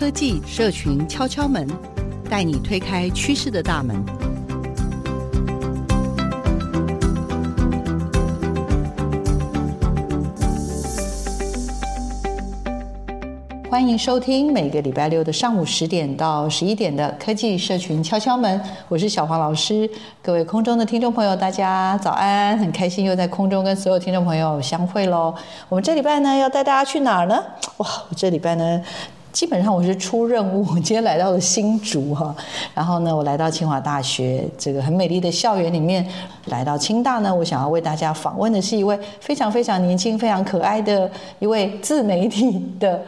科技社群敲敲门，带你推开趋势的大门。欢迎收听每个礼拜六的上午十点到十一点的科技社群敲敲门，我是小黄老师。各位空中的听众朋友，大家早安！很开心又在空中跟所有听众朋友相会喽。我们这礼拜呢要带大家去哪儿呢？哇，我这礼拜呢基本上我是出任务，今天来到了新竹哈，然后呢我来到清华大学这个很美丽的校园里面，来到清大呢，我想要为大家访问的是一位非常非常年轻、非常可爱的一位自媒体的。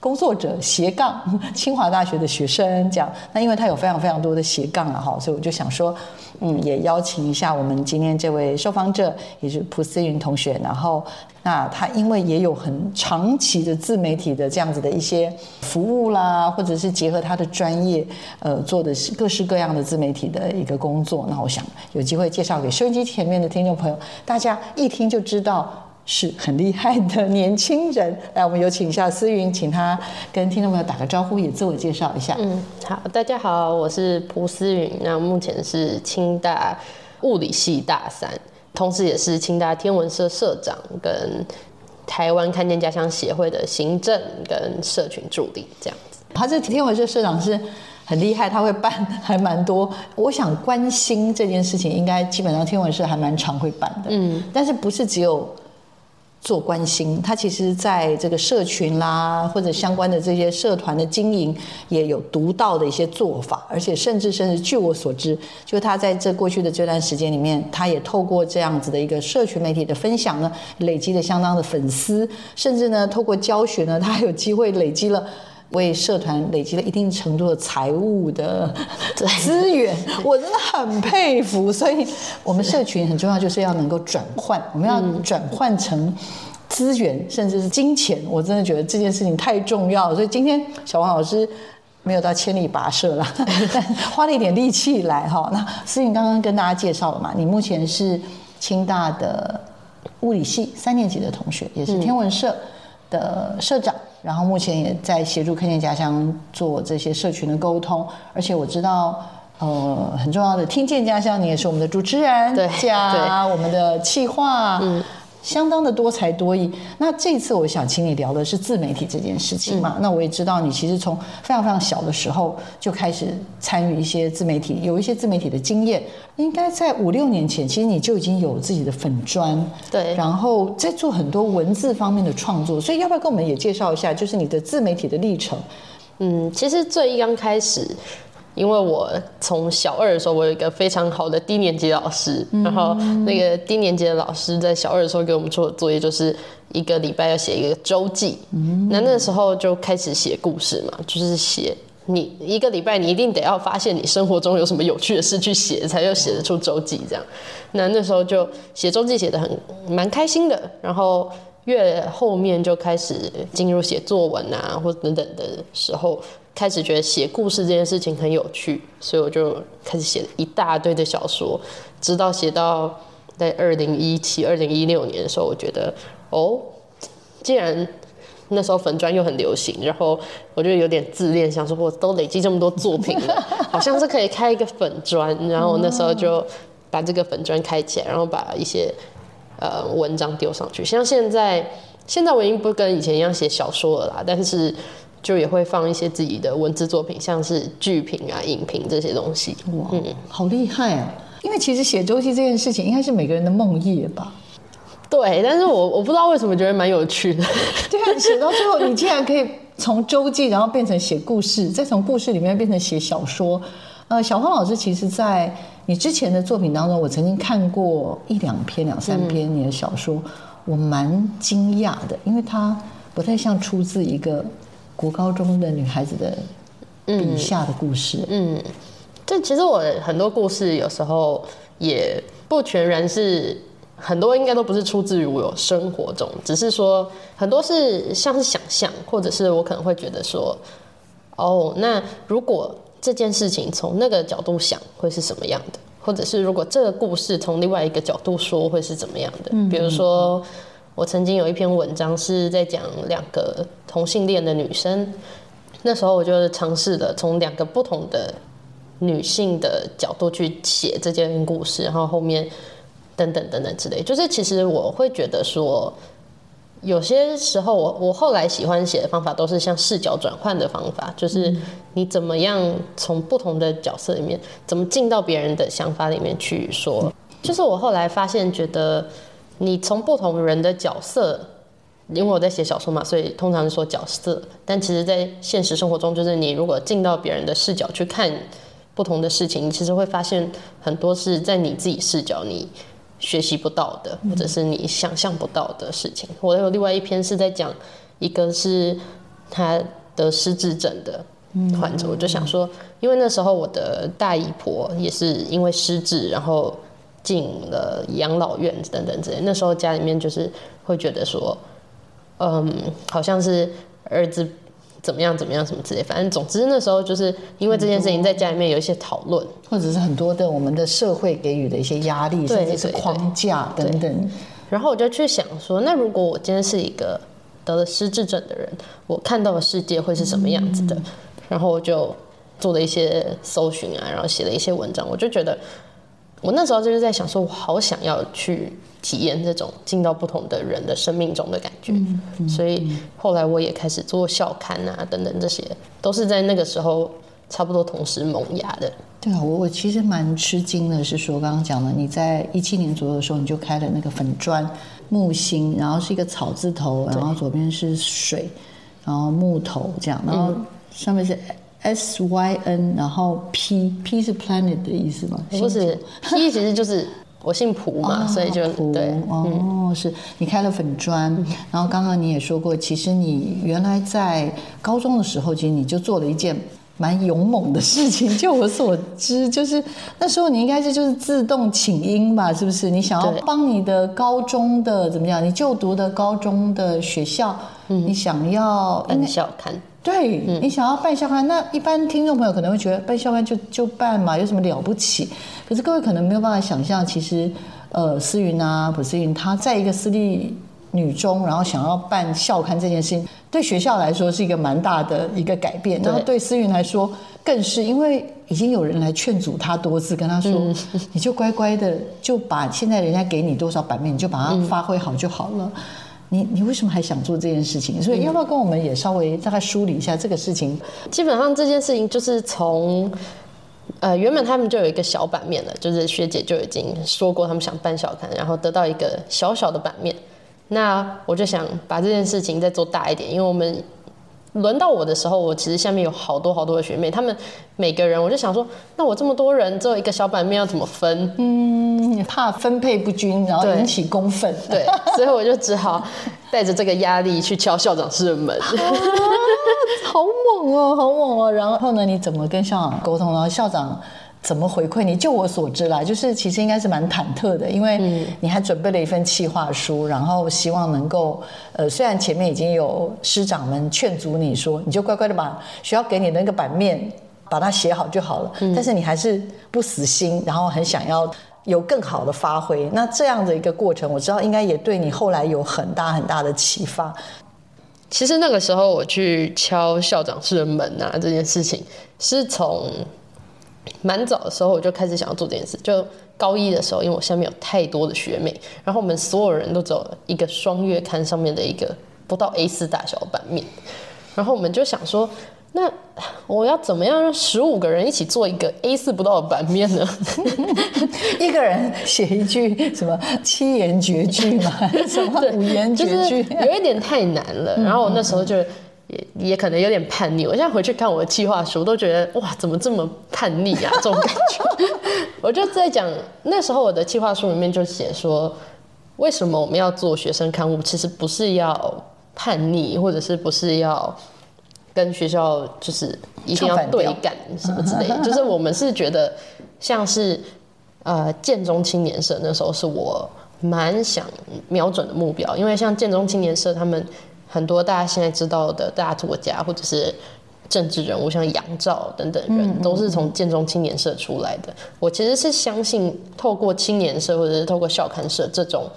工作者斜杠 清华大学的学生讲，那因为他有非常非常多的斜杠啊哈，所以我就想说，嗯，也邀请一下我们今天这位受访者，也是蒲思云同学。然后，那他因为也有很长期的自媒体的这样子的一些服务啦，或者是结合他的专业，呃，做的是各式各样的自媒体的一个工作。那我想有机会介绍给收音机前面的听众朋友，大家一听就知道。是很厉害的年轻人，来，我们有请一下思云，请他跟听众朋友打个招呼，也自我介绍一下。嗯，好，大家好，我是蒲思云，那目前是清大物理系大三，同时也是清大天文社社长，跟台湾看见家乡协会的行政跟社群助理这样子。他这天文社社长是很厉害，他会办还蛮多。我想关心这件事情，应该基本上天文社还蛮常会办的。嗯，但是不是只有。做关心，他其实在这个社群啦，或者相关的这些社团的经营，也有独到的一些做法，而且甚至甚至据我所知，就他在这过去的这段时间里面，他也透过这样子的一个社群媒体的分享呢，累积了相当的粉丝，甚至呢，透过教学呢，他还有机会累积了。为社团累积了一定程度的财务的资源，我真的很佩服。所以，我们社群很重要，就是要能够转换，我们要转换成资源，甚至是金钱。我真的觉得这件事情太重要了。所以今天小王老师没有到千里跋涉了，但花了一点力气来哈。那思颖刚刚跟大家介绍了嘛，你目前是清大的物理系三年级的同学，也是天文社的社长。然后目前也在协助看见家乡做这些社群的沟通，而且我知道，呃，很重要的听见家乡，你也是我们的主持人，对，加我们的企划，嗯。相当的多才多艺。那这次我想请你聊的是自媒体这件事情嘛？嗯、那我也知道你其实从非常非常小的时候就开始参与一些自媒体，有一些自媒体的经验。应该在五六年前，其实你就已经有自己的粉砖，对，然后在做很多文字方面的创作。所以要不要跟我们也介绍一下，就是你的自媒体的历程？嗯，其实最刚开始。因为我从小二的时候，我有一个非常好的低年级老师，然后那个低年级的老师在小二的时候给我们做的作业，就是一个礼拜要写一个周记。那那时候就开始写故事嘛，就是写你一个礼拜你一定得要发现你生活中有什么有趣的事去写，才要写得出周记这样。那那时候就写周记写得很蛮开心的，然后越后面就开始进入写作文啊或等等的时候。开始觉得写故事这件事情很有趣，所以我就开始写了一大堆的小说，直到写到在二零一七、二零一六年的时候，我觉得哦，既然那时候粉砖又很流行，然后我就有点自恋，想说我都累积这么多作品了，好像是可以开一个粉砖，然后那时候就把这个粉砖开起来，然后把一些呃文章丢上去。像现在，现在我已经不跟以前一样写小说了啦，但是。就也会放一些自己的文字作品，像是剧评啊、影评这些东西。哇，嗯，好厉害啊！因为其实写周记这件事情，应该是每个人的梦魇吧？对，但是我我不知道为什么觉得蛮有趣的。对啊，写到最后，你竟然可以从周记，然后变成写故事，再从故事里面变成写小说。呃，小黄老师，其实，在你之前的作品当中，我曾经看过一两篇、两三篇你的小说，嗯、我蛮惊讶的，因为它不太像出自一个。国高中的女孩子的笔下的故事。嗯，这、嗯、其实我很多故事有时候也不全然是，很多应该都不是出自于我生活中，只是说很多是像是想象，或者是我可能会觉得说，哦，那如果这件事情从那个角度想，会是什么样的？或者是如果这个故事从另外一个角度说，会是怎么样的？嗯、比如说。我曾经有一篇文章是在讲两个同性恋的女生，那时候我就尝试了从两个不同的女性的角度去写这件故事，然后后面等等等等之类，就是其实我会觉得说，有些时候我我后来喜欢写的方法都是像视角转换的方法，就是你怎么样从不同的角色里面，怎么进到别人的想法里面去说，就是我后来发现觉得。你从不同人的角色，因为我在写小说嘛，所以通常是说角色。但其实，在现实生活中，就是你如果进到别人的视角去看不同的事情，你其实会发现很多是在你自己视角你学习不到的，或者是你想象不到的事情。我有另外一篇是在讲一个是他得失智症的患者，我就想说，因为那时候我的大姨婆也是因为失智，然后。进了养老院等等之类，那时候家里面就是会觉得说，嗯，好像是儿子怎么样怎么样什么之类，反正总之那时候就是因为这件事情在家里面有一些讨论，或者是很多的我们的社会给予的一些压力，甚至是框架等等。然后我就去想说，那如果我今天是一个得了失智症的人，我看到的世界会是什么样子的？嗯、然后我就做了一些搜寻啊，然后写了一些文章，我就觉得。我那时候就是在想说，我好想要去体验这种进到不同的人的生命中的感觉，嗯嗯、所以后来我也开始做校刊啊，等等，这些都是在那个时候差不多同时萌芽的。对啊，我我其实蛮吃惊的，是说刚刚讲了，你在一七年左右的时候，你就开了那个粉砖木星，然后是一个草字头，然后左边是水，然后木头这样，然后上面是。S Y N，然后 P P 是 planet 的意思吗？不是，P 其实就是我姓蒲嘛，所以就对哦，是你开了粉专，然后刚刚你也说过，其实你原来在高中的时候，其实你就做了一件蛮勇猛的事情。就我所知，就是那时候你应该是就是自动请缨吧，是不是？你想要帮你的高中的怎么样？你就读的高中的学校，你想要办校刊。对，你想要办校刊，那一般听众朋友可能会觉得办校刊就就办嘛，有什么了不起？可是各位可能没有办法想象，其实，呃，思云啊，普思云，她在一个私立女中，然后想要办校刊这件事情，对学校来说是一个蛮大的一个改变，然后对思云来说更是，因为已经有人来劝阻她多次，跟她说，嗯、你就乖乖的就把现在人家给你多少版面，你就把它发挥好就好了。嗯你你为什么还想做这件事情？所以要不要跟我们也稍微大概梳理一下这个事情？基本上这件事情就是从，呃，原本他们就有一个小版面了，就是学姐就已经说过他们想办小刊，然后得到一个小小的版面。那我就想把这件事情再做大一点，因为我们。轮到我的时候，我其实下面有好多好多的学妹，她们每个人，我就想说，那我这么多人，只有一个小版面要怎么分？嗯，怕分配不均，然后引起公愤。对，所以我就只好带着这个压力去敲校长室的门。啊，好猛哦，好猛哦！然后呢，你怎么跟校长沟通？然后校长。怎么回馈你？就我所知啦，就是其实应该是蛮忐忑的，因为你还准备了一份企划书，然后希望能够，呃，虽然前面已经有师长们劝阻你说，你就乖乖的把学校给你的那个版面把它写好就好了，但是你还是不死心，然后很想要有更好的发挥。那这样的一个过程，我知道应该也对你后来有很大很大的启发。其实那个时候我去敲校长室的门啊，这件事情是从。蛮早的时候我就开始想要做这件事，就高一的时候，因为我下面有太多的学妹，然后我们所有人都只有一个双月刊上面的一个不到 A 四大小的版面，然后我们就想说，那我要怎么样让十五个人一起做一个 A 四不到的版面呢？一个人写一句什么七言绝句嘛，什么五言绝句，就是、有一点太难了。然后我那时候就。也也可能有点叛逆，我现在回去看我的计划书，都觉得哇，怎么这么叛逆啊？这种感觉。我就在讲那时候我的计划书里面就写说，为什么我们要做学生刊物？其实不是要叛逆，或者是不是要跟学校就是一定要对干什么之类的，就是我们是觉得像是呃建中青年社那时候是我蛮想瞄准的目标，因为像建中青年社他们很多大家现在知道的大作家或者是政治人物，像杨照等等人都是从建中青年社出来的。我其实是相信透过青年社或者是透过校刊社这种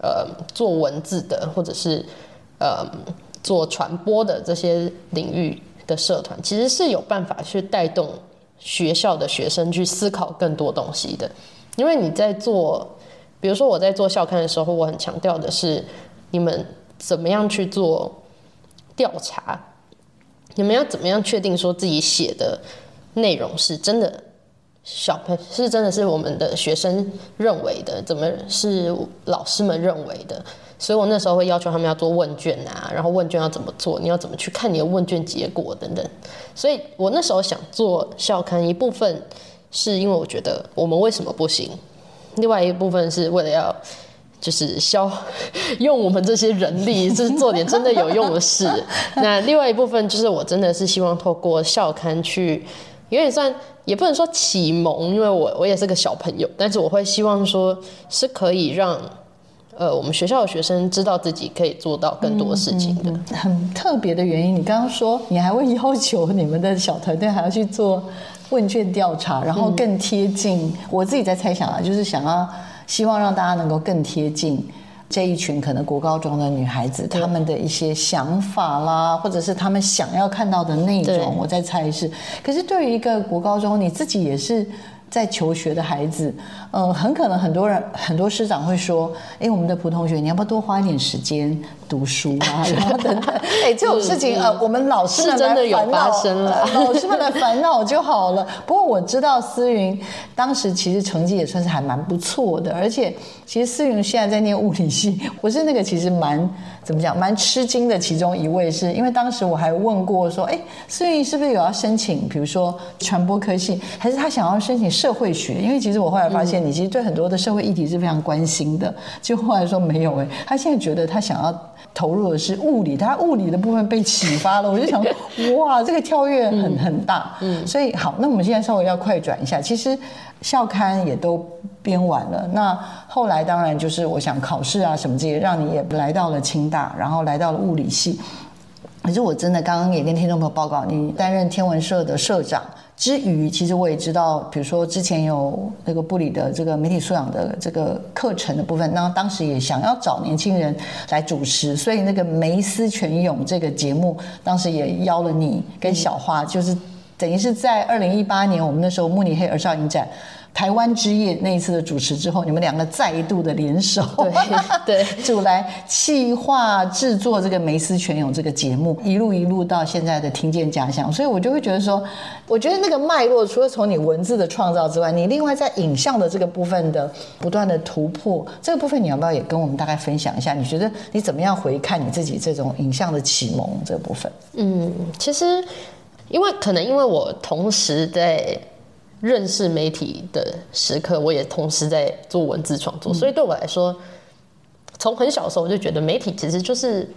呃做文字的或者是呃。做传播的这些领域的社团，其实是有办法去带动学校的学生去思考更多东西的。因为你在做，比如说我在做校刊的时候，我很强调的是，你们怎么样去做调查，你们要怎么样确定说自己写的内容是真的小朋是真的是我们的学生认为的，怎么是老师们认为的。所以我那时候会要求他们要做问卷啊，然后问卷要怎么做，你要怎么去看你的问卷结果等等。所以我那时候想做校刊，一部分是因为我觉得我们为什么不行，另外一部分是为了要就是消用我们这些人力，就是做点真的有用的事。那另外一部分就是我真的是希望透过校刊去，有点算也不能说启蒙，因为我我也是个小朋友，但是我会希望说是可以让。呃，我们学校的学生知道自己可以做到更多事情的。嗯嗯、很特别的原因，你刚刚说你还会要求你们的小团队还要去做问卷调查，然后更贴近。嗯、我自己在猜想啊，就是想要希望让大家能够更贴近这一群可能国高中的女孩子，她们的一些想法啦，或者是她们想要看到的内容。我在猜是，可是对于一个国高中，你自己也是。在求学的孩子，嗯，很可能很多人很多师长会说，哎，我们的蒲同学，你要不要多花一点时间读书啊？然后等等，哎，这种事情呃，我们老师们来烦恼，老师们来烦恼就好了。不过我知道思云当时其实成绩也算是还蛮不错的，而且其实思云现在在念物理系，我是那个其实蛮。怎么讲？蛮吃惊的，其中一位是因为当时我还问过说，哎，思云是不是有要申请，比如说传播科系，还是他想要申请社会学？因为其实我后来发现，你其实对很多的社会议题是非常关心的。就后来说没有，哎，他现在觉得他想要投入的是物理，他物理的部分被启发了。我就想，哇，这个跳跃很很大。嗯，所以好，那我们现在稍微要快转一下，其实。校刊也都编完了，那后来当然就是我想考试啊什么这些，让你也来到了清大，然后来到了物理系。可是我真的刚刚也跟听众朋友报告，你担任天文社的社长之余，其实我也知道，比如说之前有那个布里的这个媒体素养的这个课程的部分，那当时也想要找年轻人来主持，所以那个梅思泉涌这个节目，当时也邀了你跟小花，就是。等于是在二零一八年，我们那时候慕尼黑儿少影展，台湾之夜那一次的主持之后，你们两个再度的联手，对对，就来企划制作这个梅思泉涌这个节目，一路一路到现在的听见家乡。所以我就会觉得说，我觉得那个脉络，除了从你文字的创造之外，你另外在影像的这个部分的不断的突破，这个部分你要不要也跟我们大概分享一下？你觉得你怎么样回看你自己这种影像的启蒙这个部分？嗯，其实。因为可能因为我同时在认识媒体的时刻，我也同时在做文字创作，所以对我来说，从很小的时候我就觉得媒体其实就是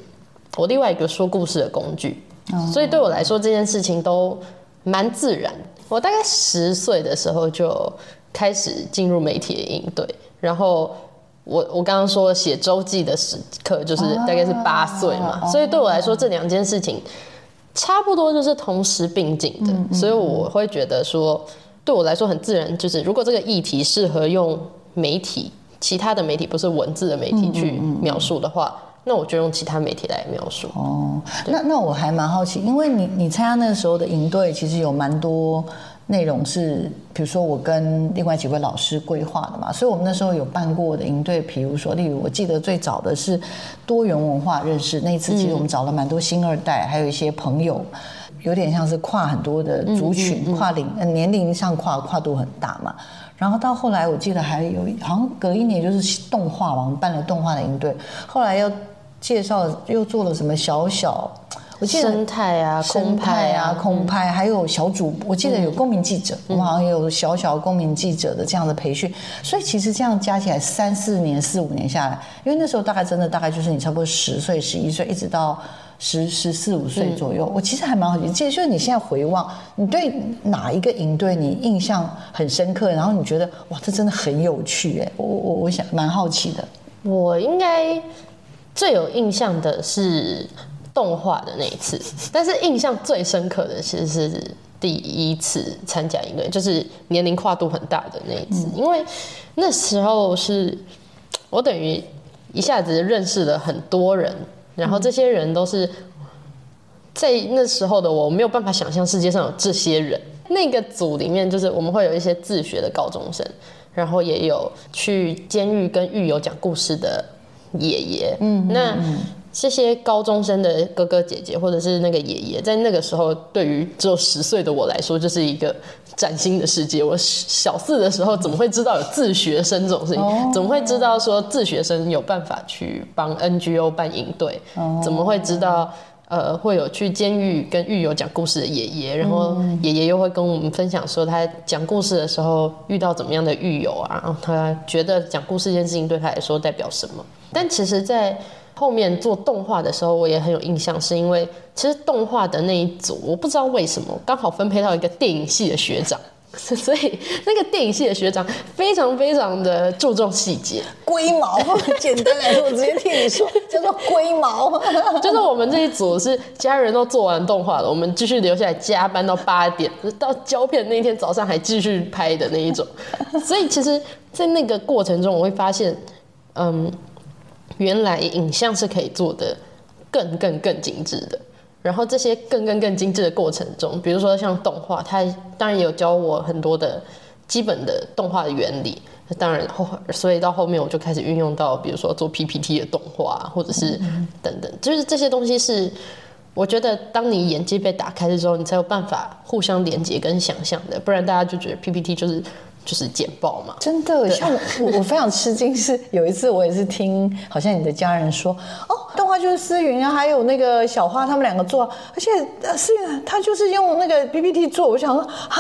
我另外一个说故事的工具，所以对我来说这件事情都蛮自然。我大概十岁的时候就开始进入媒体的应对，然后我我刚刚说写周记的时刻就是大概是八岁嘛，所以对我来说这两件事情。差不多就是同时并进的，嗯嗯、所以我会觉得说，对我来说很自然，就是如果这个议题适合用媒体，其他的媒体不是文字的媒体去描述的话，那我就用其他媒体来描述。哦，那那我还蛮好奇，因为你你参加那个时候的营队，其实有蛮多。内容是，比如说我跟另外几位老师规划的嘛，所以我们那时候有办过的营队，比如说，例如我记得最早的是多元文化认识，那一次其实我们找了蛮多新二代，还有一些朋友，有点像是跨很多的族群，跨龄年龄上跨跨度很大嘛。然后到后来，我记得还有好像隔一年就是动画嘛，我们办了动画的营队，后来又介绍又做了什么小小。我记得生态啊，空派啊，空派，还有小主，我记得有公民记者，我们好像也有小小公民记者的这样的培训，所以其实这样加起来三四年、四五年下来，因为那时候大概真的大概就是你差不多十岁、十一岁，一直到十十四五岁左右。嗯、我其实还蛮好奇，其实就是你现在回望，你对哪一个营队你印象很深刻？然后你觉得哇，这真的很有趣哎！我我我想蛮好奇的。我应该最有印象的是动画的那一次，但是印象最深刻的其实是第一次参加营队，就是年龄跨度很大的那一次，嗯、因为那时候是我等于一下子认识了很多人。然后这些人都是在那时候的我没有办法想象世界上有这些人。那个组里面就是我们会有一些自学的高中生，然后也有去监狱跟狱友讲故事的爷爷。嗯，那这些高中生的哥哥姐姐或者是那个爷爷，在那个时候对于只有十岁的我来说，就是一个。崭新的世界，我小四的时候怎么会知道有自学生这种事情？哦、怎么会知道说自学生有办法去帮 NGO 办营队？哦、怎么会知道呃会有去监狱跟狱友讲故事的爷爷？然后爷爷又会跟我们分享说他讲故事的时候遇到怎么样的狱友啊？然后他觉得讲故事这件事情对他来说代表什么？但其实，在后面做动画的时候，我也很有印象，是因为其实动画的那一组，我不知道为什么刚好分配到一个电影系的学长，所以那个电影系的学长非常非常的注重细节，龟毛。简单来说，我直接替你说，叫做龟毛。就是我们这一组是家人都做完动画了，我们继续留下来加班到八点，到胶片那天早上还继续拍的那一种。所以其实，在那个过程中，我会发现，嗯。原来影像是可以做的更更更精致的，然后这些更更更精致的过程中，比如说像动画，它当然也有教我很多的基本的动画的原理。当然后，所以到后面我就开始运用到，比如说做 PPT 的动画，或者是等等，就是这些东西是我觉得当你眼界被打开的时候，你才有办法互相连接跟想象的，不然大家就觉得 PPT 就是。就是简报嘛，真的，像我，我非常吃惊，是有一次我也是听，好像你的家人说，哦，动画就是思云啊，还有那个小花他们两个做，而且思云他就是用那个 PPT 做，我想说啊，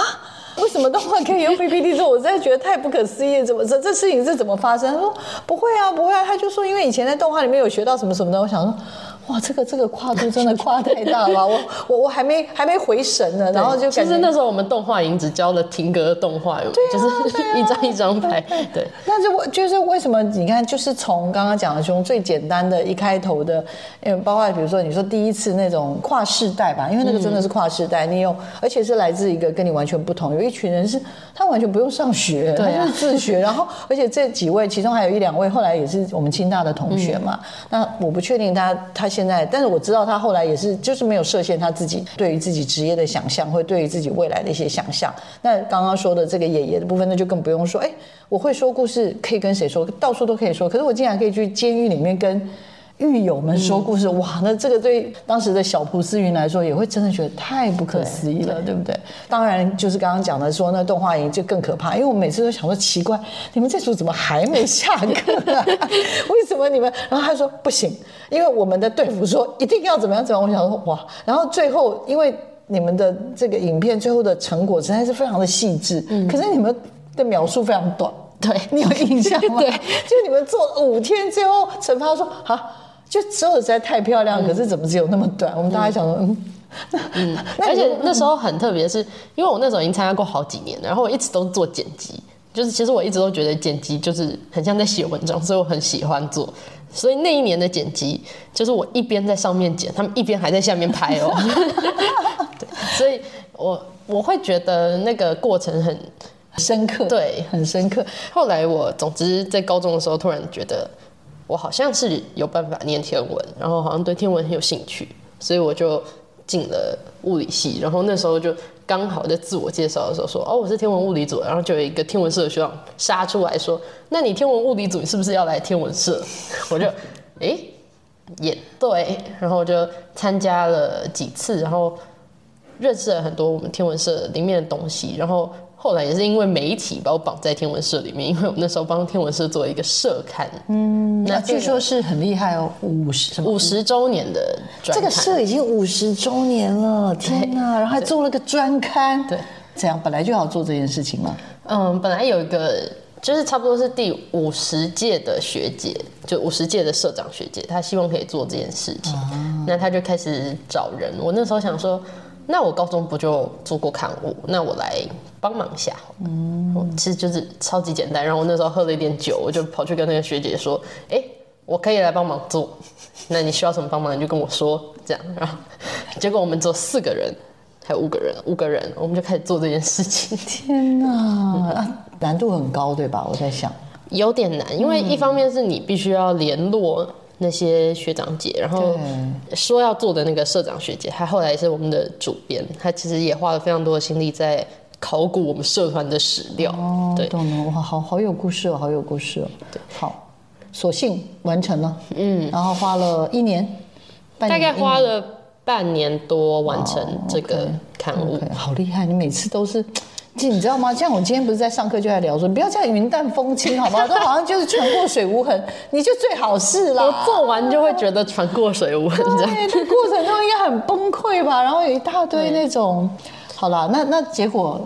为什么动画可以用 PPT 做？我真的觉得太不可思议，怎么这这事情是怎么发生？他说不会啊，不会啊，他就说因为以前在动画里面有学到什么什么的，我想说。哇，这个这个跨度真的跨太大了，我我我还没还没回神呢，然后就其实那时候我们动画营只教了停格的动画，就是 一张一张拍，对。那就就是为什么你看，就是从刚刚讲的从最简单的一开头的，因为包括比如说你说第一次那种跨世代吧，因为那个真的是跨世代，嗯、你有而且是来自一个跟你完全不同，有一群人是他完全不用上学，对啊，他就是自学，然后而且这几位其中还有一两位后来也是我们清大的同学嘛，嗯、那我不确定他他。现在，但是我知道他后来也是，就是没有设限他自己对于自己职业的想象，或对于自己未来的一些想象。那刚刚说的这个爷爷的部分，那就更不用说。哎，我会说故事，可以跟谁说，到处都可以说。可是我竟然可以去监狱里面跟。狱友们说故事，哇，那这个对当时的小蒲思云来说，也会真的觉得太不可思议了，对，对，对不对？当然，就是刚刚讲的说，那动画营就更可怕，因为我每次都想说奇怪，你们这组怎么还没下课啊？为什么你们？然后他说不行，因为我们的队服说一定要怎么样怎么样。我想说哇，然后最后因为你们的这个影片最后的成果实在是非常的细致，嗯，可是你们的描述非常短，对，你有印象吗？对，就你们做五天，最后惩罚说好。就做的实在太漂亮，可是怎么只有那么短？嗯、我们大家想说，嗯嗯，而且那时候很特别，是因为我那时候已经参加过好几年，然后我一直都做剪辑，就是其实我一直都觉得剪辑就是很像在写文章，所以我很喜欢做。所以那一年的剪辑，就是我一边在上面剪，他们一边还在下面拍哦。对，所以我我会觉得那个过程很深刻，对，很深刻。后来我总之在高中的时候，突然觉得。我好像是有办法念天文，然后好像对天文很有兴趣，所以我就进了物理系。然后那时候就刚好在自我介绍的时候说：“哦，我是天文物理组。”然后就有一个天文社的学长杀出来说：“那你天文物理组，你是不是要来天文社？” 我就哎，也对，然后我就参加了几次，然后认识了很多我们天文社里面的东西，然后。后来也是因为媒体把我绑在天文社里面，因为我们那时候帮天文社做一个社刊，嗯，那据说是很厉害哦，五十五十周年的专，这个社已经五十周年了，天哪！然后还做了个专刊，对，这样本来就要做这件事情嘛。嗯，本来有一个就是差不多是第五十届的学姐，就五十届的社长学姐，她希望可以做这件事情。啊那她就开始找人。我那时候想说，那我高中不就做过刊物，那我来帮忙一下。嗯，其实就是超级简单。然后我那时候喝了一点酒，我就跑去跟那个学姐说：“哎、欸，我可以来帮忙做。那你需要什么帮忙，你就跟我说。”这样，然后结果我们做四个人，还有五个人，五个人，我们就开始做这件事情。天哪，嗯啊、难度很高，对吧？我在想，有点难，因为一方面是你必须要联络那些学长姐，然后说要做的那个社长学姐，她后来是我们的主编，她其实也花了非常多的心力在考古我们社团的史料。哦，对，懂了，哇，好好有故事哦，好有故事哦。对，好，索性完成了，嗯，然后花了一年，大概花了。半年多完成这个刊物，oh, okay, okay, 好厉害！你每次都是，你知道吗？像我今天不是在上课就在聊说，你不要这样云淡风轻，好吗？都好像就是船过水无痕，你就最好是啦。我做完就会觉得船过水无痕，这样。对，这过程中应该很崩溃吧？然后有一大堆那种，好啦，那那结果，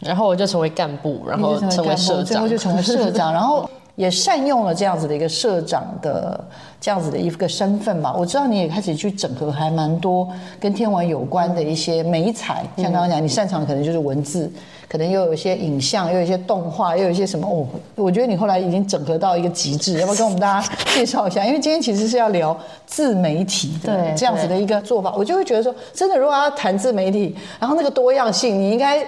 然后我就成为干部，然后成为社长，最后就成为社长，然后。也善用了这样子的一个社长的这样子的一个身份吧。我知道你也开始去整合还蛮多跟天文有关的一些美彩，像刚刚讲，你擅长的可能就是文字，可能又有一些影像，又有一些动画，又有一些什么哦。我觉得你后来已经整合到一个极致，要不要跟我们大家介绍一下？因为今天其实是要聊自媒体的这样子的一个做法，我就会觉得说，真的，如果要谈自媒体，然后那个多样性，你应该。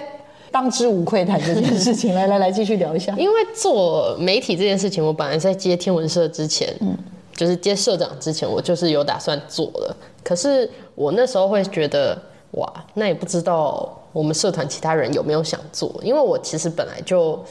当之无愧谈这件事情，来来来，继续聊一下。因为做媒体这件事情，我本来在接天文社之前，嗯，就是接社长之前，我就是有打算做了。可是我那时候会觉得，哇，那也不知道我们社团其他人有没有想做，因为我其实本来就，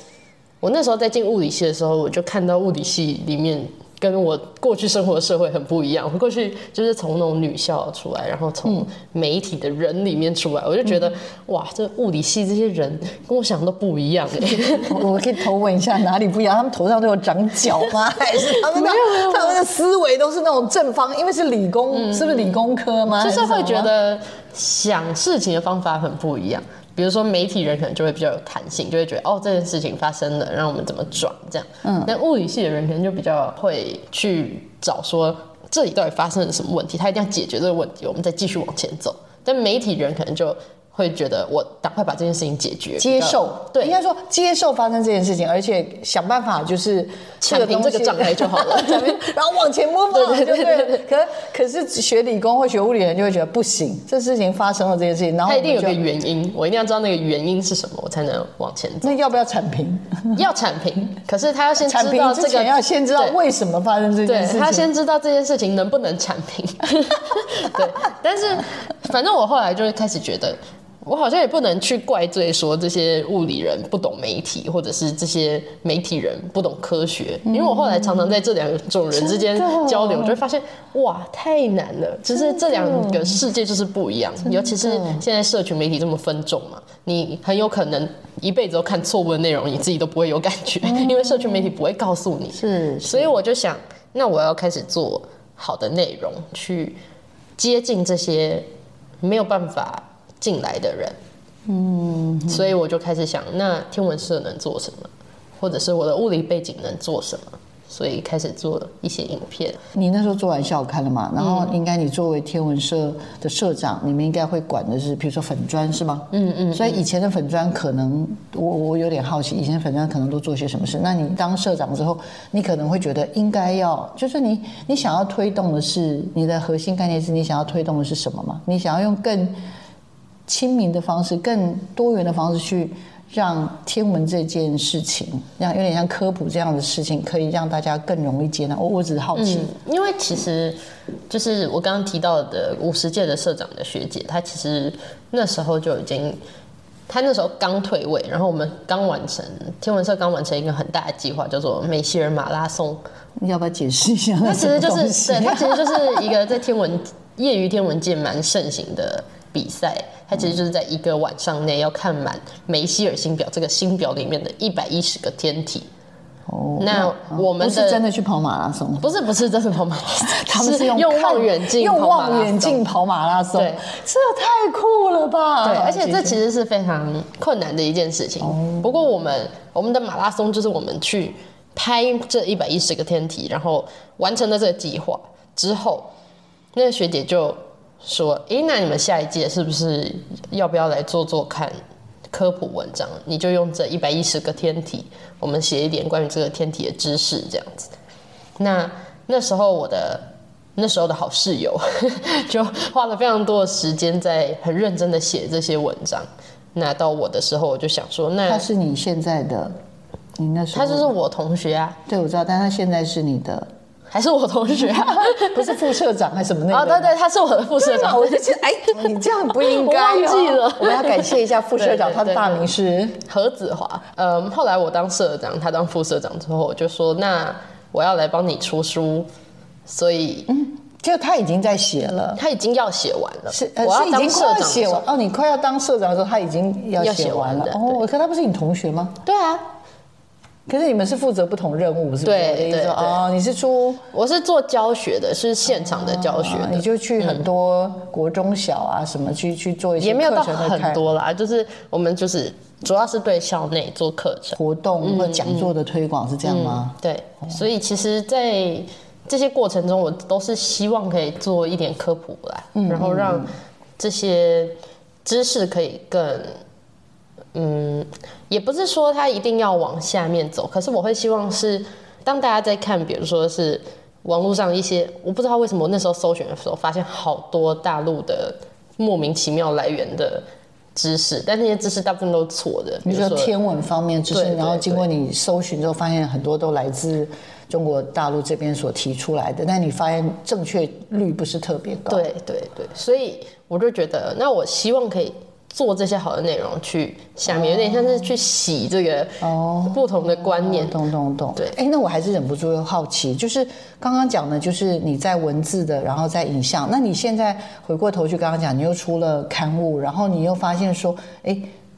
我那时候在进物理系的时候，我就看到物理系里面。跟我过去生活的社会很不一样。我过去就是从那种女校出来，然后从媒体的人里面出来，我就觉得哇，这物理系这些人跟我想的都不一样哎。我可以投问一下哪里不一样？他们头上都有长角吗？还是他们的他们的思维都是那种正方？因为是理工，是不是理工科吗？就是会觉得想事情的方法很不一样。比如说媒体人可能就会比较有弹性，就会觉得哦，这件事情发生了，让我们怎么转这样。嗯，但物理系的人可能就比较会去找说，这里到底发生了什么问题，他一定要解决这个问题，我们再继续往前走。但媒体人可能就。会觉得我赶快把这件事情解决，接受，对，应该说接受发生这件事情，而且想办法就是 铲平这个障碍就好了，然后往前摸，对对对。可可是学理工或学物理的人就会觉得不行，这事情发生了这件事情，然后他一定有个原因，我一定要知道那个原因是什么，我才能往前走。那要不要铲平？要铲平，可是他要先知道这个，要先知道为什么发生这件事情，他先知道这件事情能不能铲平。对，但是反正我后来就会开始觉得。我好像也不能去怪罪说这些物理人不懂媒体，或者是这些媒体人不懂科学，因为我后来常常在这两种人之间交流，我就会发现哇，太难了，就是这两个世界就是不一样，尤其是现在社群媒体这么分众嘛，你很有可能一辈子都看错误的内容，你自己都不会有感觉，因为社群媒体不会告诉你，是，所以我就想，那我要开始做好的内容，去接近这些没有办法。进来的人，嗯，所以我就开始想，那天文社能做什么，或者是我的物理背景能做什么，所以开始做一些影片。你那时候做完校刊了嘛？然后应该你作为天文社的社长，你们应该会管的是，比如说粉砖是吗？嗯嗯。所以以前的粉砖可能，我我有点好奇，以前的粉砖可能都做些什么事？那你当社长之后，你可能会觉得应该要，就是你你想要推动的是你的核心概念是你想要推动的是什么吗？你想要用更亲民的方式，更多元的方式去让天文这件事情，让有点像科普这样的事情，可以让大家更容易接纳。我我只是好奇，嗯，因为其实就是我刚刚提到的五十届的社长的学姐，她其实那时候就已经，她那时候刚退位，然后我们刚完成天文社刚完成一个很大的计划，叫做梅西尔马拉松。你要不要解释一下？它其实就是对，它其实就是一个在天文业余天文界蛮盛行的比赛。它其实就是在一个晚上内要看满梅西尔星表这个星表里面的一百一十个天体。哦，那我们是真的去跑马拉松？不是，不是真的跑马拉松，他们是用望远镜，用望远镜跑马拉松。对，这太酷了吧？对，而且这其实是非常困难的一件事情。哦不过我们我们的马拉松就是我们去拍这一百一十个天体，然后完成了这个计划之后，那个学姐就说，哎、欸，那你们下一届是不是要不要来做做看科普文章？你就用这一百一十个天体，我们写一点关于这个天体的知识，这样子。那那时候我的那时候的好室友 就花了非常多的时间在很认真的写这些文章。那到我的时候，我就想说，那他是你现在的，你那时候他就是我同学啊。对，我知道，但他现在是你的。还是我同学、啊，不是副社长还是什么那个？哦，对对，他是我的副社长。我就觉得，哎，你这样不应该、哦。我忘记了，我们要感谢一下副社长，他的大名是何子华。嗯，后来我当社长，他当副社长之后，我就说，那我要来帮你出书。所以，嗯，就他已经在写了，他已经要写完了。是，我要当社长写完。哦，你快要当社长的时候，他已经要写完了。哦，可他不是你同学吗？对啊。可是你们是负责不同任务，是不是？对对对。哦，你是出，我是做教学的，是现场的教学的。你就去很多国中小啊什么去去做一些。也没有到很多啦，就是我们就是主要是对校内做课程活动或讲座的推广，是这样吗？对，所以其实，在这些过程中，我都是希望可以做一点科普来，然后让这些知识可以更。嗯，也不是说他一定要往下面走，可是我会希望是，当大家在看，比如说是网络上一些，我不知道为什么我那时候搜寻的时候，发现好多大陆的莫名其妙来源的知识，但那些知识大部分都是错的。比如说天文方面知识，然后经过你搜寻之后，发现很多都来自中国大陆这边所提出来的，但你发现正确率不是特别高。对对对，所以我就觉得，那我希望可以。做这些好的内容，去下面有点像是去洗这个哦。不同的观念，懂懂懂。对，哎，那我还是忍不住又好奇，就是刚刚讲的，就是你在文字的，然后在影像，那你现在回过头去刚刚讲，你又出了刊物，然后你又发现说，哎，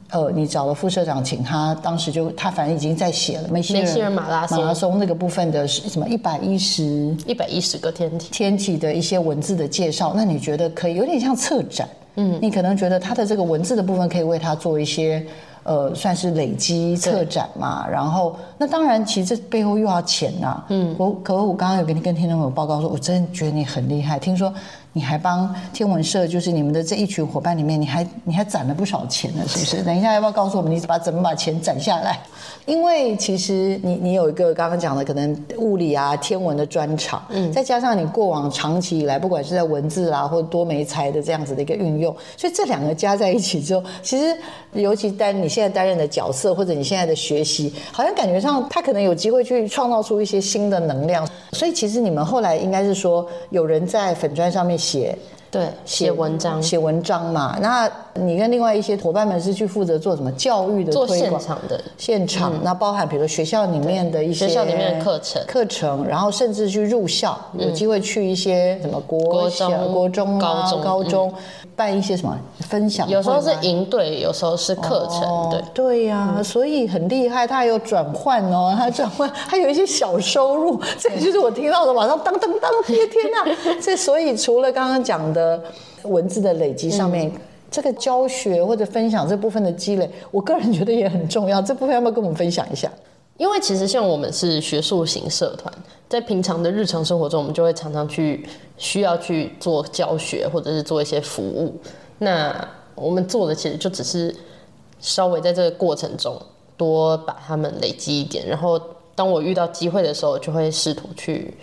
呃，你找了副社长，请他当时就他反正已经在写了梅西人马拉松。马拉松那个部分的是什么一百一十一百一十个天体。天体的一些文字的介绍，那你觉得可以有点像策展？嗯，你可能觉得他的这个文字的部分可以为他做一些，呃，算是累积策展嘛。然后，那当然，其实这背后又要钱呐、啊。嗯，我可我刚刚有跟你跟听众朋友报告说，我真的觉得你很厉害。听说你还帮天文社，就是你们的这一群伙伴里面，你还你还攒了不少钱呢，是不是？等一下要不要告诉我们，你把怎么把钱攒下来？因为其实你你有一个刚刚讲的可能物理啊天文的专长，嗯，再加上你过往长期以来不管是在文字啊或者多媒材的这样子的一个运用，所以这两个加在一起之后，其实尤其担你现在担任的角色或者你现在的学习，好像感觉上他可能有机会去创造出一些新的能量。所以其实你们后来应该是说有人在粉砖上面写。对，写文章，写文章嘛。那你跟另外一些伙伴们是去负责做什么教育的推广？做现场的现场，那包含比如说学校里面的一些学校里面的课程，课程，然后甚至去入校，有机会去一些什么国小、国中、高中、高中办一些什么分享。有时候是营队，有时候是课程。对对呀，所以很厉害，他还有转换哦，他转换还有一些小收入。这个就是我听到的，马上当当当，天哪！这所以除了刚刚讲的。的文字的累积上面，嗯、这个教学或者分享这部分的积累，我个人觉得也很重要。这部分要不要跟我们分享一下？因为其实像我们是学术型社团，在平常的日常生活中，我们就会常常去需要去做教学，或者是做一些服务。那我们做的其实就只是稍微在这个过程中多把他们累积一点，然后当我遇到机会的时候，就会试图去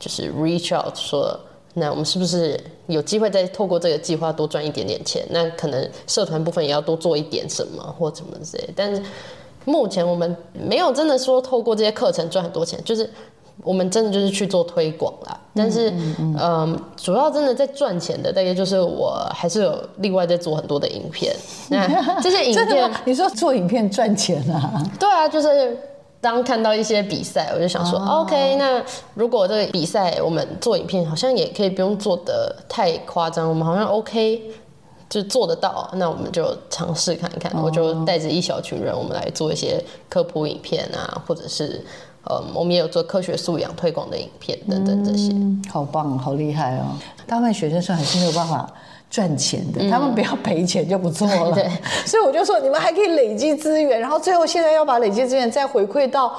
就是 reach out 说。那我们是不是有机会再透过这个计划多赚一点点钱？那可能社团部分也要多做一点什么或什么之类。但是目前我们没有真的说透过这些课程赚很多钱，就是我们真的就是去做推广啦。但是嗯，嗯，嗯，主要真的在赚钱的大概就是我还是有另外在做很多的影片。那这些影片，你说做影片赚钱啊？对啊，就是。当看到一些比赛，我就想说、哦、OK，那如果这个比赛我们做影片，好像也可以不用做得太夸张，我们好像 OK，就做得到，那我们就尝试看看。哦、我就带着一小群人，我们来做一些科普影片啊，或者是呃，我们也有做科学素养推广的影片等等这些。嗯、好棒，好厉害哦！大部分学生是还是没有办法。赚钱的，他们不要赔钱就不错了。嗯、对，所以我就说，你们还可以累积资源，然后最后现在要把累积资源再回馈到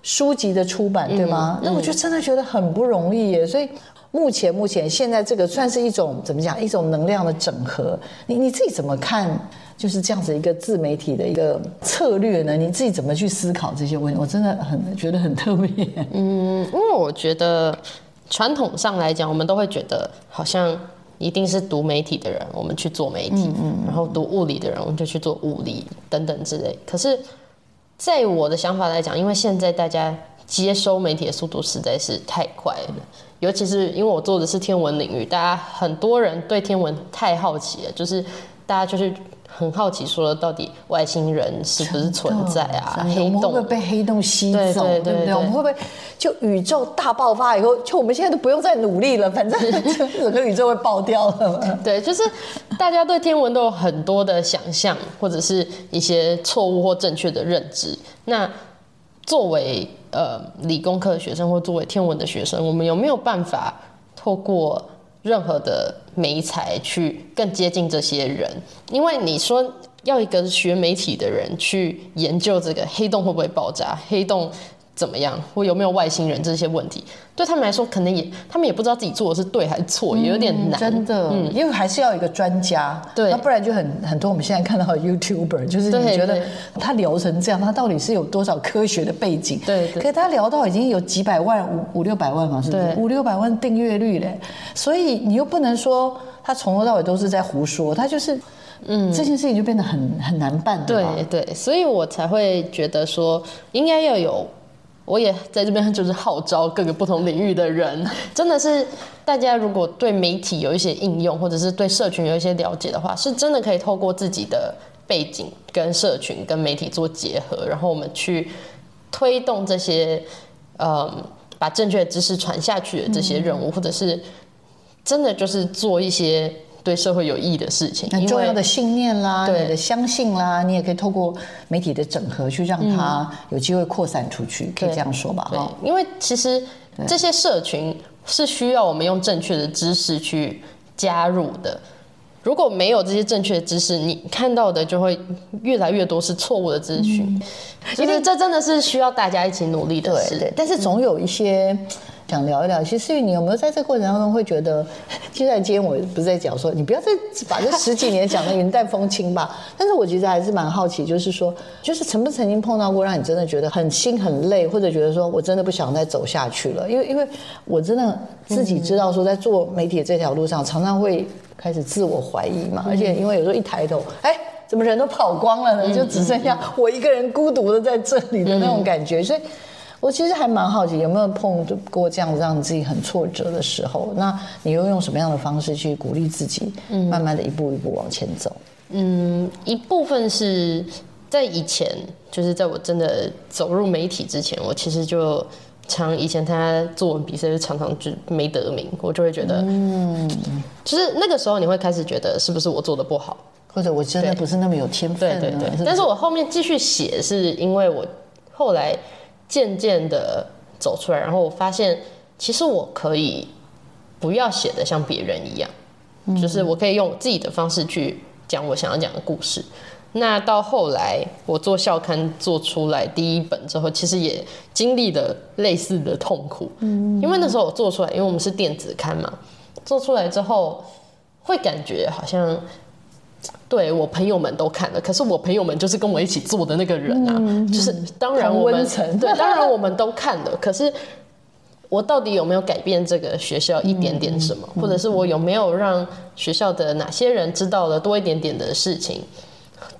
书籍的出版，对吗？嗯、那我就真的觉得很不容易耶。所以目前目前现在这个算是一种怎么讲？一种能量的整合。你你自己怎么看？就是这样子一个自媒体的一个策略呢？你自己怎么去思考这些问题？我真的很觉得很特别。嗯，因为我觉得传统上来讲，我们都会觉得好像一定是读媒体的人，我们去做媒体；然后读物理的人，我们就去做物理等等之类。可是，在我的想法来讲，因为现在大家接收媒体的速度实在是太快了，尤其是因为我做的是天文领域，大家很多人对天文太好奇了，就是大家就是。很好奇，说到底外星人是不是存在啊？黑洞会不会被黑洞吸走？对不对？我们会不会就宇宙大爆发以后，就我们现在都不用再努力了，反正 整个宇宙会爆掉了。对，就是大家对天文都有很多的想象，或者是一些错误或正确的认知。那作为呃理工科的学生，或作为天文的学生，我们有没有办法透过？任何的媒材去更接近这些人，因为你说要一个学媒体的人去研究这个黑洞会不会爆炸，黑洞怎么样，或有没有外星人这些问题，对他们来说可能也他们也不知道自己做的是对还是错，也有点难。真的，嗯，因为还是要一个专家，对，那不然就很很多我们现在看到的 YouTuber，就是你觉得他聊成这样，他到底是有多少科学的背景？对，对，可是他聊到已经有几百万五五六百万嘛，是不是？五六百万订阅率嘞，所以你又不能说他从头到尾都是在胡说，他就是。嗯，这件事情就变得很很难办。对对，所以我才会觉得说，应该要有，我也在这边就是号召各个不同领域的人，真的是大家如果对媒体有一些应用，或者是对社群有一些了解的话，是真的可以透过自己的背景跟社群跟媒体做结合，然后我们去推动这些，嗯，把正确的知识传下去的这些任务，嗯、或者是真的就是做一些。对社会有益的事情，很重要的信念啦，对你的相信啦，你也可以透过媒体的整合去让它有机会扩散出去，嗯、可以这样说吧？哈，因为其实这些社群是需要我们用正确的知识去加入的。如果没有这些正确的知识，你看到的就会越来越多是错误的资讯。其实这真的是需要大家一起努力的事。对，对，但是总有一些。想聊一聊，其实思雨，你有没有在这个过程当中会觉得，就在今天我不是在讲说，你不要再把这十几年讲的云淡风轻吧？但是我其实还是蛮好奇，就是说，就是曾不曾经碰到过让你真的觉得很心很累，或者觉得说我真的不想再走下去了？因为因为我真的自己知道说，在做媒体这条路上，常常会开始自我怀疑嘛，而且因为有时候一抬头，哎，怎么人都跑光了呢？就只剩下我一个人孤独的在这里的那种感觉，所以。我其实还蛮好奇，有没有碰过这样子让自己很挫折的时候？那你又用什么样的方式去鼓励自己，慢慢的一步一步往前走？嗯，一部分是在以前，就是在我真的走入媒体之前，我其实就常以前他作文比赛就常常就没得名，我就会觉得，嗯，就是那个时候你会开始觉得是不是我做的不好，或者我真的不是那么有天分？对对对。但是我后面继续写，是因为我后来。渐渐的走出来，然后我发现，其实我可以不要写的像别人一样，嗯、就是我可以用我自己的方式去讲我想要讲的故事。那到后来，我做校刊做出来第一本之后，其实也经历了类似的痛苦。嗯，因为那时候我做出来，因为我们是电子刊嘛，做出来之后会感觉好像。对，我朋友们都看了，可是我朋友们就是跟我一起做的那个人啊，嗯、就是当然我们对，当然我们都看了，可是我到底有没有改变这个学校一点点什么，嗯、或者是我有没有让学校的哪些人知道了多一点点的事情？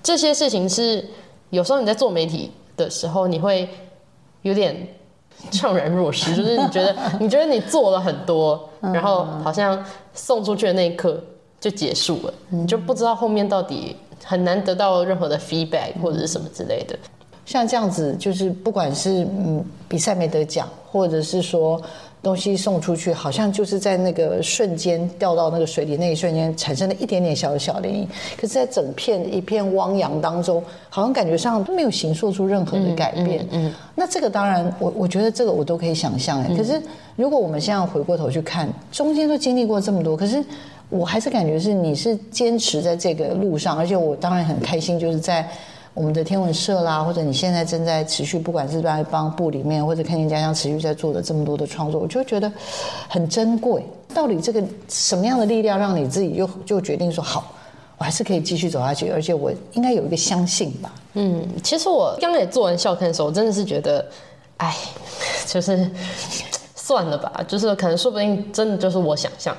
这些事情是有时候你在做媒体的时候，你会有点怅然若失，就是你觉得你觉得你做了很多，然后好像送出去的那一刻。就结束了，你就不知道后面到底很难得到任何的 feedback 或者是什么之类的。像这样子，就是不管是嗯比赛没得奖，或者是说东西送出去，好像就是在那个瞬间掉到那个水里那一瞬间产生了一点点小小的涟漪。可是，在整片一片汪洋当中，好像感觉上都没有形塑出任何的改变。嗯，嗯嗯，那这个当然，我我觉得这个我都可以想象哎。可是，如果我们现在回过头去看，中间都经历过这么多，可是。我还是感觉是你是坚持在这个路上，而且我当然很开心，就是在我们的天文社啦，或者你现在正在持续，不管是在帮部里面或者看见家乡持续在做的这么多的创作，我就觉得很珍贵。到底这个什么样的力量让你自己又就决定说好，我还是可以继续走下去，而且我应该有一个相信吧？嗯，其实我刚才做完校刊的时候，我真的是觉得，哎，就是 算了吧，就是可能说不定真的就是我想象。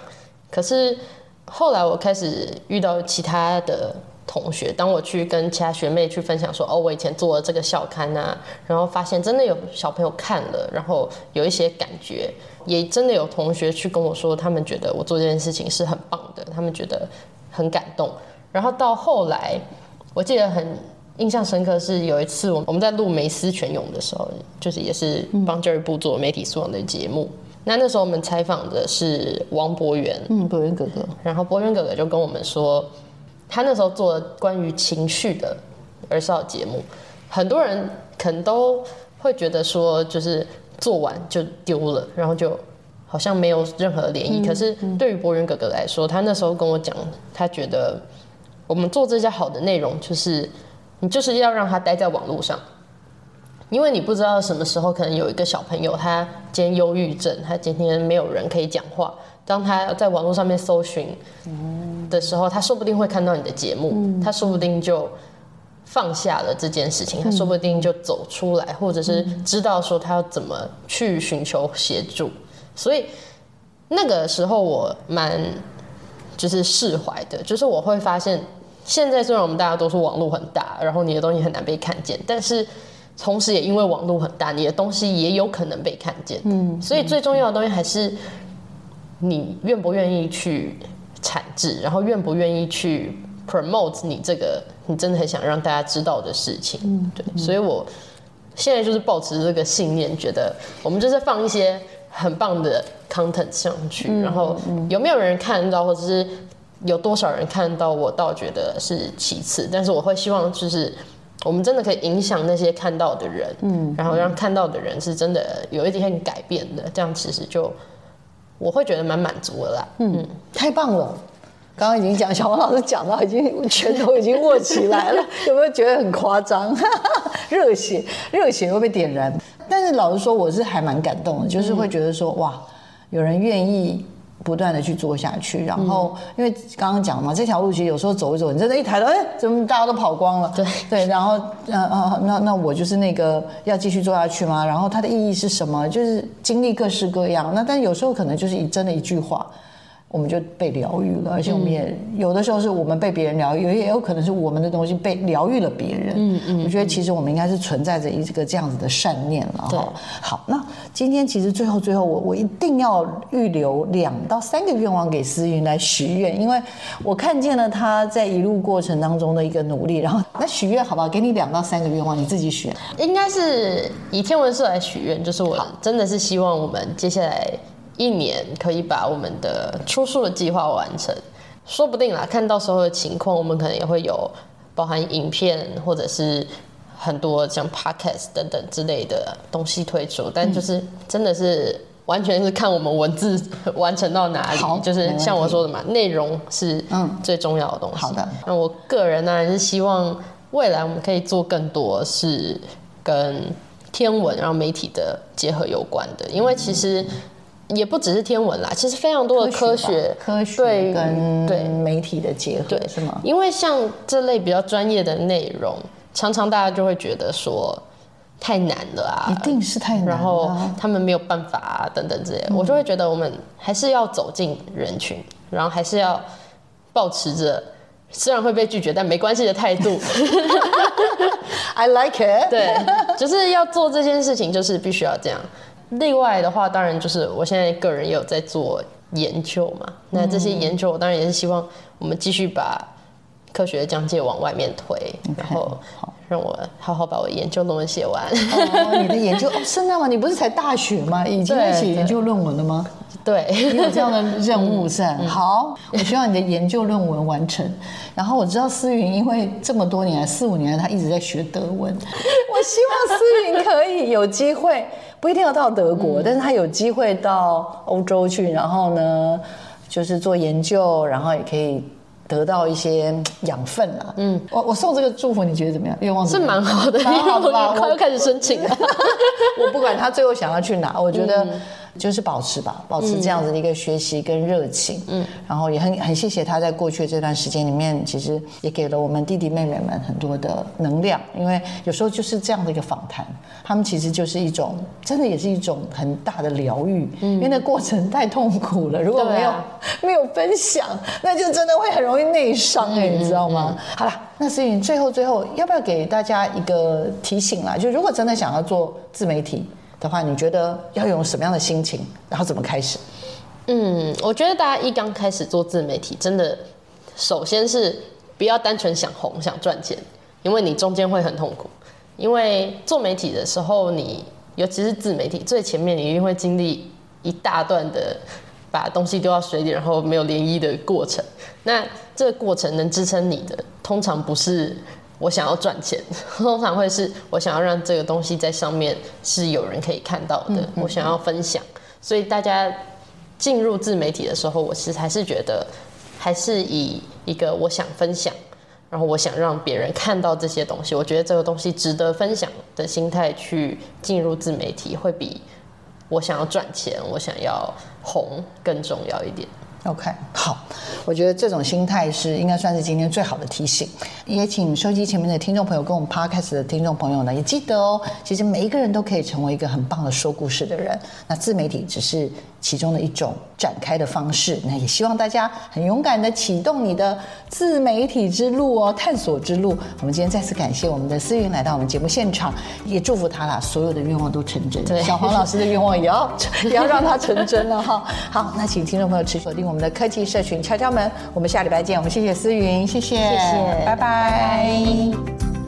可是后来我开始遇到其他的同学，当我去跟其他学妹去分享说，哦，我以前做了这个校刊啊，然后发现真的有小朋友看了，然后有一些感觉，也真的有同学去跟我说，他们觉得我做这件事情是很棒的，他们觉得很感动。然后到后来，我记得很。印象深刻是有一次，我我们在录《梅斯全勇》的时候，就是也是帮教育部做媒体素养的节目。那那时候我们采访的是王博源，嗯，博源哥哥。然后博源哥哥就跟我们说，他那时候做了关于情绪的儿少节目，很多人可能都会觉得说，就是做完就丢了，然后就好像没有任何涟漪。嗯、可是对于博源哥哥来说，他那时候跟我讲，他觉得我们做这些好的内容，就是。你就是要让他待在网络上，因为你不知道什么时候可能有一个小朋友，他今天忧郁症，他今天没有人可以讲话。当他在网络上面搜寻的时候，他说不定会看到你的节目，他说不定就放下了这件事情，他说不定就走出来，或者是知道说他要怎么去寻求协助。所以那个时候我蛮就是释怀的，就是我会发现。现在虽然我们大家都说网络很大，然后你的东西很难被看见，但是同时也因为网络很大，你的东西也有可能被看见。嗯，所以最重要的东西还是你愿不愿意去产制，然后愿不愿意去 promote 你这个你真的很想让大家知道的事情。嗯，对，所以我现在就是抱持这个信念，觉得我们就是放一些很棒的 content 上去，然后有没有人看到，或者是。有多少人看到我，倒觉得是其次，但是我会希望就是我们真的可以影响那些看到的人，嗯，然后让看到的人是真的有一点改变的，这样其实就我会觉得蛮满足的啦，嗯，太棒了！刚刚已经讲小王老师讲到已经拳头已经握起来了，有没有觉得很夸张？热血热血会被点燃，但是老实说，我是还蛮感动的，就是会觉得说哇，有人愿意。不断的去做下去，然后因为刚刚讲嘛，这条路其实有时候走一走，你真的，一抬头，哎，怎么大家都跑光了？对对，然后，呃呃，那那我就是那个要继续做下去吗？然后它的意义是什么？就是经历各式各样，那但有时候可能就是一真的一句话。我们就被疗愈了，而且我们也有的时候是我们被别人疗愈，也也有可能是我们的东西被疗愈了别人。嗯嗯，我觉得其实我们应该是存在着一个这样子的善念了哈。好，那今天其实最后最后我我一定要预留两到三个愿望给思云来许愿，因为我看见了他在一路过程当中的一个努力。然后那许愿好不好？给你两到三个愿望，你自己选。应该是以天文社来许愿，就是我真的是希望我们接下来。一年可以把我们的出书的计划完成，说不定啦，看到时候的情况，我们可能也会有包含影片或者是很多像 podcast 等等之类的东西推出，但就是真的是完全是看我们文字 完成到哪里，就是像我说的嘛，内容是最重要的东西。好的，那我个人呢，是希望未来我们可以做更多是跟天文然后媒体的结合有关的，因为其实。也不只是天文啦，其实非常多的科学、科学对跟对媒体的结合，对是吗？因为像这类比较专业的内容，常常大家就会觉得说太难了啊，一定是太难，然后他们没有办法啊等等之类的，嗯、我就会觉得我们还是要走进人群，然后还是要保持着虽然会被拒绝但没关系的态度。I like it，对，就是要做这件事情，就是必须要这样。另外的话，当然就是我现在个人也有在做研究嘛。那这些研究，我当然也是希望我们继续把科学的讲解往外面推，Okay, 然后让我好好把我研究论文写完。哦，你的研究哦，圣诞吗？你不是才大学吗？已经在写 研究论文了吗？对，你有这样的任务是？嗯、好，我需要你的研究论文完成。然后我知道思云，因为这么多年来四五年来，他一直在学德文。我希望思云可以有机会。不一定要到德国，嗯、但是他有机会到欧洲去，然后呢，就是做研究，然后也可以得到一些养分了。嗯，我我送这个祝福，你觉得怎么样？愿望是蛮好的，蛮好的吧？我快要开始申请了。我不管他最后想要去哪，我觉得。嗯就是保持吧，保持这样子的一个学习跟热情，嗯，然后也很很谢谢他在过去这段时间里面，其实也给了我们弟弟妹妹们很多的能量，因为有时候就是这样的一个访谈，他们其实就是一种真的也是一种很大的疗愈，嗯，因为那过程太痛苦了，如果没有、啊、没有分享，那就真的会很容易内伤哎，你知道吗？好了，那思芸最后最后要不要给大家一个提醒啦？就如果真的想要做自媒体。的话，你觉得要用什么样的心情，然后怎么开始？嗯，我觉得大家一刚开始做自媒体，真的首先是不要单纯想红、想赚钱，因为你中间会很痛苦。因为做媒体的时候，你尤其是自媒体最前面，你一定会经历一大段的把东西丢到水里，然后没有涟漪的过程。那这个过程能支撑你的，通常不是。我想要赚钱，通常会是我想要让这个东西在上面是有人可以看到的。我想要分享，所以大家进入自媒体的时候，我其实还是觉得，还是以一个我想分享，然后我想让别人看到这些东西，我觉得这个东西值得分享的心态去进入自媒体，会比我想要赚钱、我想要红更重要一点。OK，好，我觉得这种心态是应该算是今天最好的提醒。也请收集前面的听众朋友跟我们 Podcast 的听众朋友呢，也记得哦，其实每一个人都可以成为一个很棒的说故事的人。那自媒体只是其中的一种展开的方式。那也希望大家很勇敢的启动你的自媒体之路哦，探索之路。我们今天再次感谢我们的思云来到我们节目现场，也祝福他啦，所有的愿望都成真。对，小黄老师的愿望也要也 要让他成真了哈。好，那请听众朋友持续锁定我们的科技社群敲敲门，我们下礼拜见。我们谢谢思云，谢谢，谢谢，拜拜。拜拜。